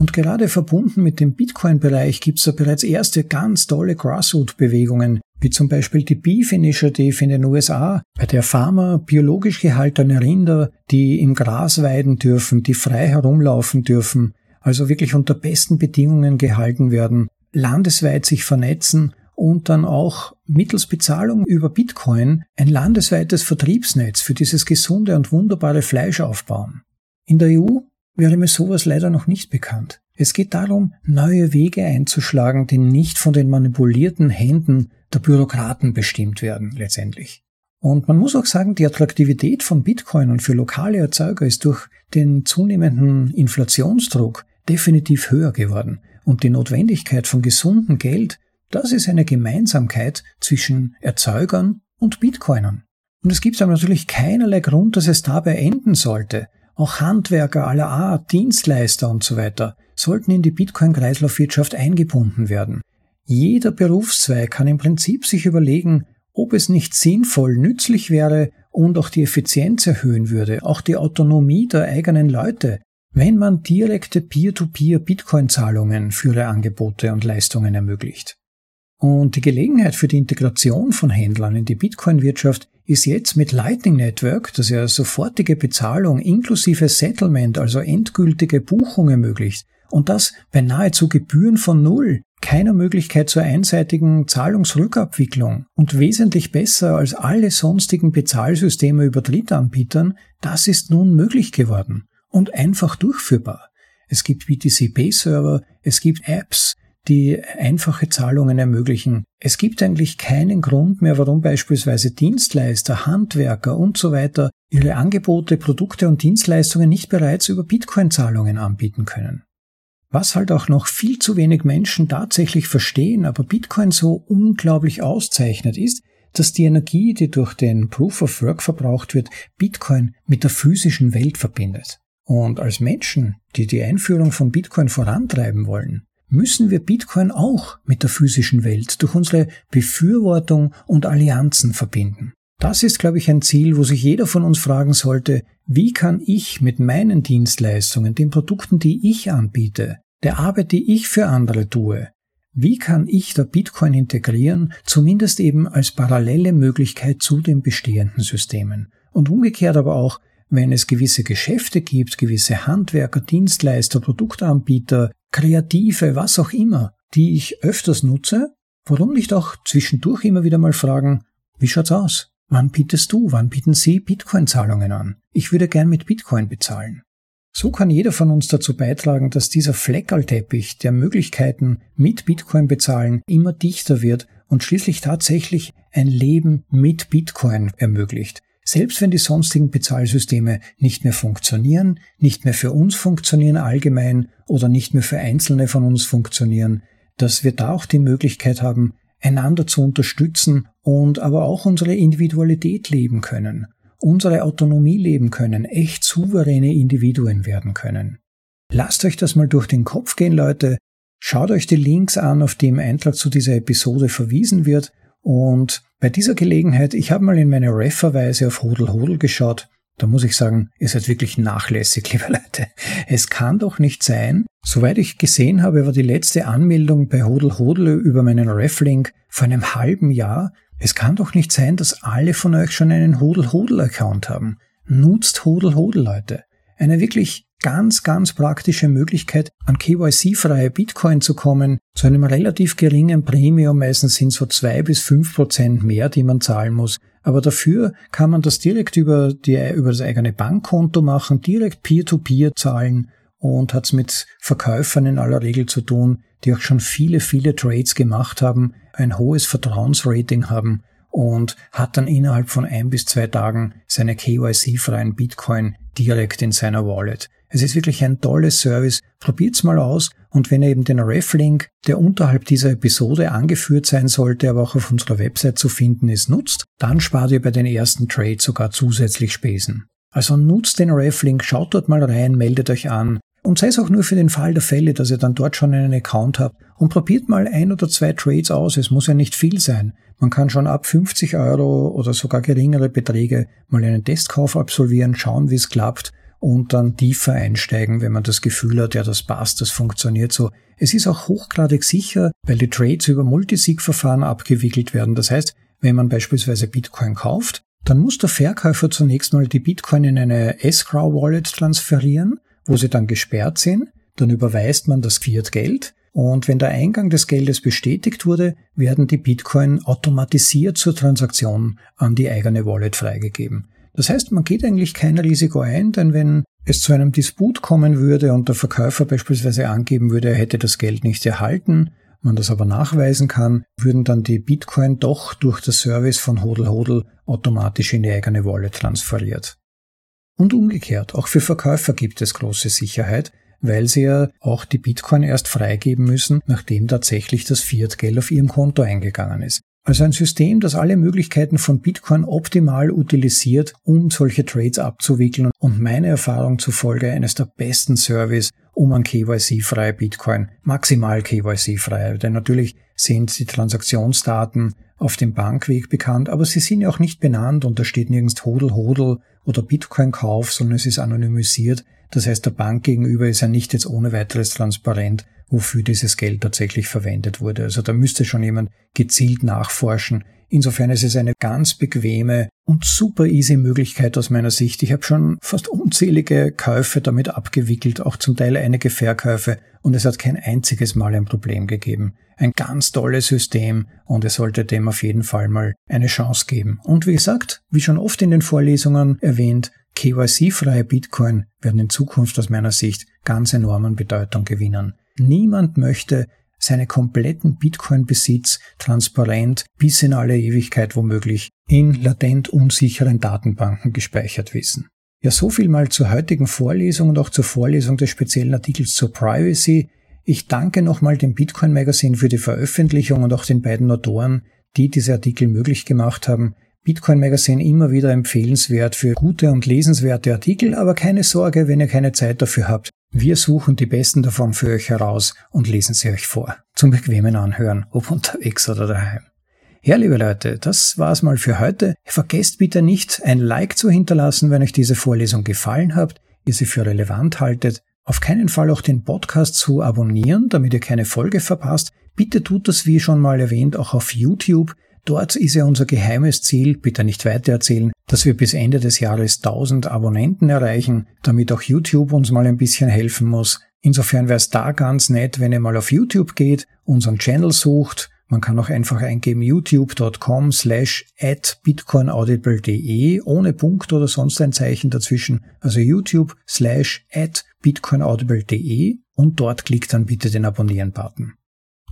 Und gerade verbunden mit dem Bitcoin-Bereich gibt es da bereits erste ganz tolle Grassroot-Bewegungen, wie zum Beispiel die Beef Initiative in den USA, bei der Farmer biologisch gehaltene Rinder, die im Gras weiden dürfen, die frei herumlaufen dürfen, also wirklich unter besten Bedingungen gehalten werden, landesweit sich vernetzen und dann auch mittels Bezahlung über Bitcoin ein landesweites Vertriebsnetz für dieses gesunde und wunderbare Fleisch aufbauen. In der EU wäre mir sowas leider noch nicht bekannt. Es geht darum, neue Wege einzuschlagen, die nicht von den manipulierten Händen der Bürokraten bestimmt werden, letztendlich. Und man muss auch sagen, die Attraktivität von Bitcoin und für lokale Erzeuger ist durch den zunehmenden Inflationsdruck definitiv höher geworden. Und die Notwendigkeit von gesundem Geld, das ist eine Gemeinsamkeit zwischen Erzeugern und Bitcoinern. Und es gibt aber natürlich keinerlei Grund, dass es dabei enden sollte. Auch Handwerker aller Art, Dienstleister und so weiter sollten in die Bitcoin-Kreislaufwirtschaft eingebunden werden. Jeder Berufszweig kann im Prinzip sich überlegen, ob es nicht sinnvoll nützlich wäre und auch die Effizienz erhöhen würde, auch die Autonomie der eigenen Leute, wenn man direkte Peer-to-Peer-Bitcoin-Zahlungen für ihre Angebote und Leistungen ermöglicht. Und die Gelegenheit für die Integration von Händlern in die Bitcoin-Wirtschaft ist jetzt mit Lightning Network, das ja sofortige Bezahlung inklusive Settlement, also endgültige Buchung ermöglicht, und das bei nahezu Gebühren von Null, keiner Möglichkeit zur einseitigen Zahlungsrückabwicklung und wesentlich besser als alle sonstigen Bezahlsysteme über Drittanbietern, das ist nun möglich geworden und einfach durchführbar. Es gibt BTC-Pay-Server, es gibt Apps, die einfache Zahlungen ermöglichen. Es gibt eigentlich keinen Grund mehr, warum beispielsweise Dienstleister, Handwerker und so weiter ihre Angebote, Produkte und Dienstleistungen nicht bereits über Bitcoin-Zahlungen anbieten können. Was halt auch noch viel zu wenig Menschen tatsächlich verstehen, aber Bitcoin so unglaublich auszeichnet, ist, dass die Energie, die durch den Proof of Work verbraucht wird, Bitcoin mit der physischen Welt verbindet. Und als Menschen, die die Einführung von Bitcoin vorantreiben wollen, müssen wir Bitcoin auch mit der physischen Welt durch unsere Befürwortung und Allianzen verbinden. Das ist, glaube ich, ein Ziel, wo sich jeder von uns fragen sollte, wie kann ich mit meinen Dienstleistungen, den Produkten, die ich anbiete, der Arbeit, die ich für andere tue, wie kann ich da Bitcoin integrieren, zumindest eben als parallele Möglichkeit zu den bestehenden Systemen? Und umgekehrt aber auch, wenn es gewisse Geschäfte gibt, gewisse Handwerker, Dienstleister, Produktanbieter, Kreative, was auch immer, die ich öfters nutze, warum nicht auch zwischendurch immer wieder mal fragen, wie schaut's aus? Wann bietest du, wann bieten Sie Bitcoin-Zahlungen an? Ich würde gern mit Bitcoin bezahlen. So kann jeder von uns dazu beitragen, dass dieser Fleckerlteppich der Möglichkeiten mit Bitcoin bezahlen immer dichter wird und schließlich tatsächlich ein Leben mit Bitcoin ermöglicht. Selbst wenn die sonstigen Bezahlsysteme nicht mehr funktionieren, nicht mehr für uns funktionieren allgemein oder nicht mehr für Einzelne von uns funktionieren, dass wir da auch die Möglichkeit haben, einander zu unterstützen und aber auch unsere Individualität leben können, unsere Autonomie leben können, echt souveräne Individuen werden können. Lasst euch das mal durch den Kopf gehen, Leute. Schaut euch die Links an, auf die im Eintrag zu dieser Episode verwiesen wird und bei dieser Gelegenheit, ich habe mal in meine Referweise auf Hodel Hodel geschaut. Da muss ich sagen, ihr seid wirklich nachlässig, liebe Leute. Es kann doch nicht sein. Soweit ich gesehen habe, war die letzte Anmeldung bei Hodel Hodel über meinen Reflink vor einem halben Jahr. Es kann doch nicht sein, dass alle von euch schon einen Hodel Hodel Account haben. Nutzt Hodel Hodel, Leute. Eine wirklich ganz, ganz praktische Möglichkeit, an KYC-freie Bitcoin zu kommen, zu einem relativ geringen Premium, meistens sind so zwei bis fünf Prozent mehr, die man zahlen muss. Aber dafür kann man das direkt über, die, über das eigene Bankkonto machen, direkt Peer-to-Peer -Peer zahlen und hat's mit Verkäufern in aller Regel zu tun, die auch schon viele, viele Trades gemacht haben, ein hohes Vertrauensrating haben und hat dann innerhalb von ein bis zwei Tagen seine KYC-freien Bitcoin direkt in seiner Wallet. Es ist wirklich ein tolles Service. Probiert's mal aus und wenn ihr eben den Reflink, der unterhalb dieser Episode angeführt sein sollte, aber auch auf unserer Website zu finden ist, nutzt, dann spart ihr bei den ersten Trades sogar zusätzlich Spesen. Also nutzt den Reflink, schaut dort mal rein, meldet euch an und sei es auch nur für den Fall der Fälle, dass ihr dann dort schon einen Account habt und probiert mal ein oder zwei Trades aus. Es muss ja nicht viel sein. Man kann schon ab 50 Euro oder sogar geringere Beträge mal einen Testkauf absolvieren, schauen, wie es klappt und dann tiefer einsteigen, wenn man das Gefühl hat, ja, das passt, das funktioniert so. Es ist auch hochgradig sicher, weil die Trades über Multisig-Verfahren abgewickelt werden. Das heißt, wenn man beispielsweise Bitcoin kauft, dann muss der Verkäufer zunächst mal die Bitcoin in eine Escrow-Wallet transferieren, wo sie dann gesperrt sind. Dann überweist man das Fiat-Geld und wenn der Eingang des Geldes bestätigt wurde, werden die Bitcoin automatisiert zur Transaktion an die eigene Wallet freigegeben. Das heißt, man geht eigentlich kein Risiko ein, denn wenn es zu einem Disput kommen würde und der Verkäufer beispielsweise angeben würde, er hätte das Geld nicht erhalten, man das aber nachweisen kann, würden dann die Bitcoin doch durch das Service von Hodel Hodel automatisch in die eigene Wallet transferiert. Und umgekehrt, auch für Verkäufer gibt es große Sicherheit, weil sie ja auch die Bitcoin erst freigeben müssen, nachdem tatsächlich das Fiat-Geld auf ihrem Konto eingegangen ist. Also ein System, das alle Möglichkeiten von Bitcoin optimal utilisiert, um solche Trades abzuwickeln und meine Erfahrung zufolge eines der besten Service, um an KYC-freie Bitcoin, maximal KYC-freie, denn natürlich sind die Transaktionsdaten auf dem Bankweg bekannt, aber sie sind ja auch nicht benannt und da steht nirgends Hodel Hodel oder Bitcoin-Kauf, sondern es ist anonymisiert. Das heißt, der Bank gegenüber ist ja nicht jetzt ohne weiteres transparent, wofür dieses Geld tatsächlich verwendet wurde. Also da müsste schon jemand gezielt nachforschen. Insofern ist es eine ganz bequeme und super easy Möglichkeit aus meiner Sicht. Ich habe schon fast unzählige Käufe damit abgewickelt, auch zum Teil einige Verkäufe und es hat kein einziges Mal ein Problem gegeben. Ein ganz tolles System und es sollte dem auf jeden Fall mal eine Chance geben. Und wie gesagt, wie schon oft in den Vorlesungen erwähnt, KYC-freie Bitcoin werden in Zukunft aus meiner Sicht ganz enormen Bedeutung gewinnen. Niemand möchte seine kompletten Bitcoin-Besitz transparent bis in alle Ewigkeit womöglich in latent unsicheren Datenbanken gespeichert wissen. Ja, so viel mal zur heutigen Vorlesung und auch zur Vorlesung des speziellen Artikels zur Privacy. Ich danke nochmal dem Bitcoin Magazine für die Veröffentlichung und auch den beiden Autoren, die diese Artikel möglich gemacht haben. Bitcoin Magazine immer wieder empfehlenswert für gute und lesenswerte Artikel, aber keine Sorge, wenn ihr keine Zeit dafür habt. Wir suchen die besten davon für euch heraus und lesen sie euch vor. Zum bequemen Anhören, ob unterwegs oder daheim. Ja, liebe Leute, das war's mal für heute. Vergesst bitte nicht, ein Like zu hinterlassen, wenn euch diese Vorlesung gefallen hat, ihr sie für relevant haltet. Auf keinen Fall auch den Podcast zu abonnieren, damit ihr keine Folge verpasst. Bitte tut das, wie schon mal erwähnt, auch auf YouTube. Dort ist ja unser geheimes Ziel, bitte nicht weitererzählen, dass wir bis Ende des Jahres 1000 Abonnenten erreichen, damit auch YouTube uns mal ein bisschen helfen muss. Insofern wäre es da ganz nett, wenn ihr mal auf YouTube geht, unseren Channel sucht. Man kann auch einfach eingeben youtube.com slash at bitcoinaudible.de ohne Punkt oder sonst ein Zeichen dazwischen. Also youtube slash at bitcoinaudible.de und dort klickt dann bitte den Abonnieren-Button.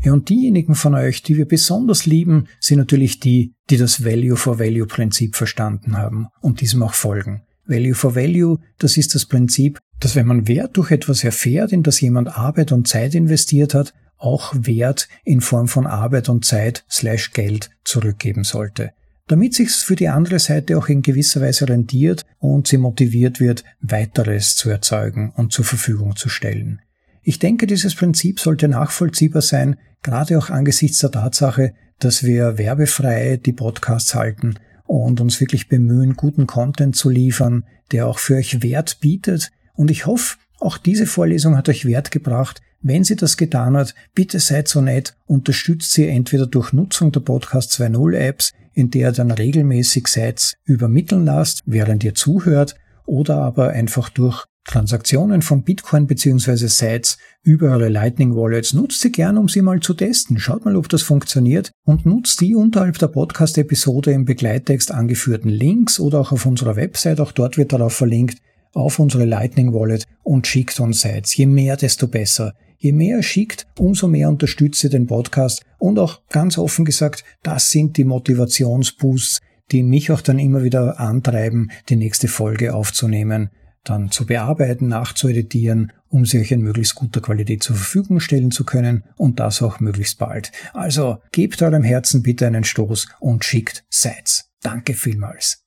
Ja, und diejenigen von euch, die wir besonders lieben, sind natürlich die, die das Value for Value Prinzip verstanden haben und diesem auch folgen. Value for Value, das ist das Prinzip, dass wenn man Wert durch etwas erfährt, in das jemand Arbeit und Zeit investiert hat, auch Wert in Form von Arbeit und Zeit slash Geld zurückgeben sollte. Damit sich's für die andere Seite auch in gewisser Weise rendiert und sie motiviert wird, weiteres zu erzeugen und zur Verfügung zu stellen. Ich denke, dieses Prinzip sollte nachvollziehbar sein, gerade auch angesichts der Tatsache, dass wir werbefrei die Podcasts halten und uns wirklich bemühen, guten Content zu liefern, der auch für euch Wert bietet. Und ich hoffe, auch diese Vorlesung hat euch Wert gebracht. Wenn sie das getan hat, bitte seid so nett, unterstützt sie entweder durch Nutzung der Podcast 2.0 Apps, in der ihr dann regelmäßig seid übermitteln lasst, während ihr zuhört, oder aber einfach durch Transaktionen von Bitcoin bzw. Sites über eure Lightning Wallets. Nutzt sie gern, um sie mal zu testen. Schaut mal, ob das funktioniert und nutzt die unterhalb der Podcast-Episode im Begleittext angeführten Links oder auch auf unserer Website, auch dort wird darauf verlinkt, auf unsere Lightning Wallet und schickt uns Sites. Je mehr, desto besser. Je mehr schickt, umso mehr unterstützt ihr den Podcast und auch ganz offen gesagt, das sind die Motivationsboosts, die mich auch dann immer wieder antreiben, die nächste Folge aufzunehmen dann zu bearbeiten, nachzueditieren, um sie euch in möglichst guter Qualität zur Verfügung stellen zu können und das auch möglichst bald. Also gebt eurem Herzen bitte einen Stoß und schickt Sites. Danke vielmals.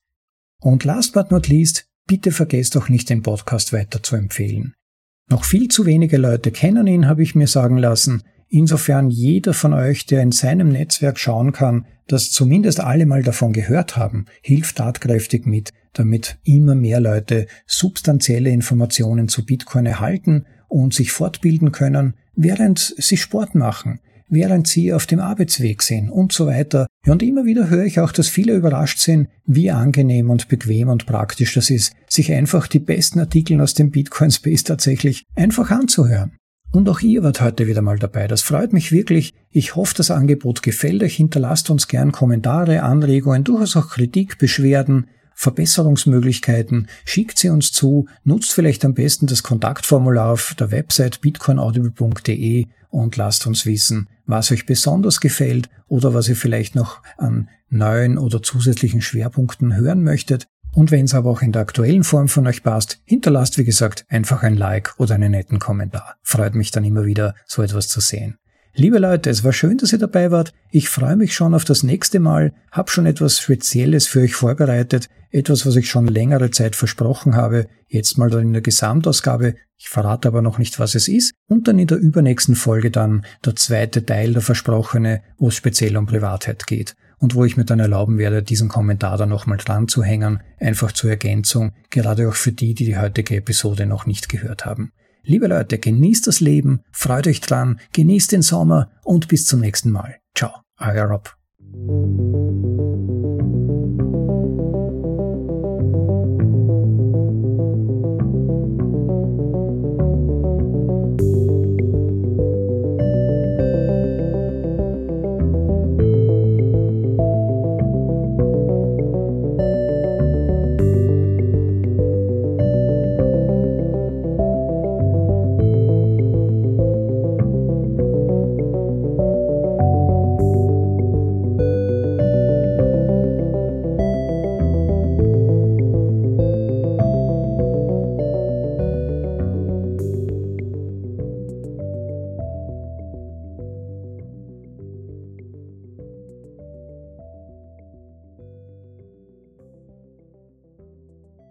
Und last but not least, bitte vergesst auch nicht, den Podcast weiter zu empfehlen. Noch viel zu wenige Leute kennen ihn, habe ich mir sagen lassen. Insofern jeder von euch, der in seinem Netzwerk schauen kann, dass zumindest alle mal davon gehört haben, hilft tatkräftig mit, damit immer mehr Leute substanzielle Informationen zu Bitcoin erhalten und sich fortbilden können, während sie Sport machen, während sie auf dem Arbeitsweg sind und so weiter. Und immer wieder höre ich auch, dass viele überrascht sind, wie angenehm und bequem und praktisch das ist, sich einfach die besten Artikel aus dem Bitcoin Space tatsächlich einfach anzuhören. Und auch ihr wart heute wieder mal dabei. Das freut mich wirklich. Ich hoffe, das Angebot gefällt euch. Hinterlasst uns gern Kommentare, Anregungen, durchaus auch Kritik, Beschwerden. Verbesserungsmöglichkeiten, schickt sie uns zu, nutzt vielleicht am besten das Kontaktformular auf der Website bitcoinaudible.de und lasst uns wissen, was euch besonders gefällt oder was ihr vielleicht noch an neuen oder zusätzlichen Schwerpunkten hören möchtet. Und wenn es aber auch in der aktuellen Form von euch passt, hinterlasst wie gesagt einfach ein Like oder einen netten Kommentar. Freut mich dann immer wieder, so etwas zu sehen. Liebe Leute, es war schön, dass ihr dabei wart. Ich freue mich schon auf das nächste Mal, hab schon etwas Spezielles für euch vorbereitet, etwas, was ich schon längere Zeit versprochen habe, jetzt mal dann in der Gesamtausgabe, ich verrate aber noch nicht, was es ist, und dann in der übernächsten Folge dann der zweite Teil, der versprochene, wo es speziell um Privatheit geht. Und wo ich mir dann erlauben werde, diesen Kommentar da nochmal dran zu hängen, einfach zur Ergänzung, gerade auch für die, die die heutige Episode noch nicht gehört haben. Liebe Leute, genießt das Leben, freut euch dran, genießt den Sommer und bis zum nächsten Mal. Ciao, euer Rob.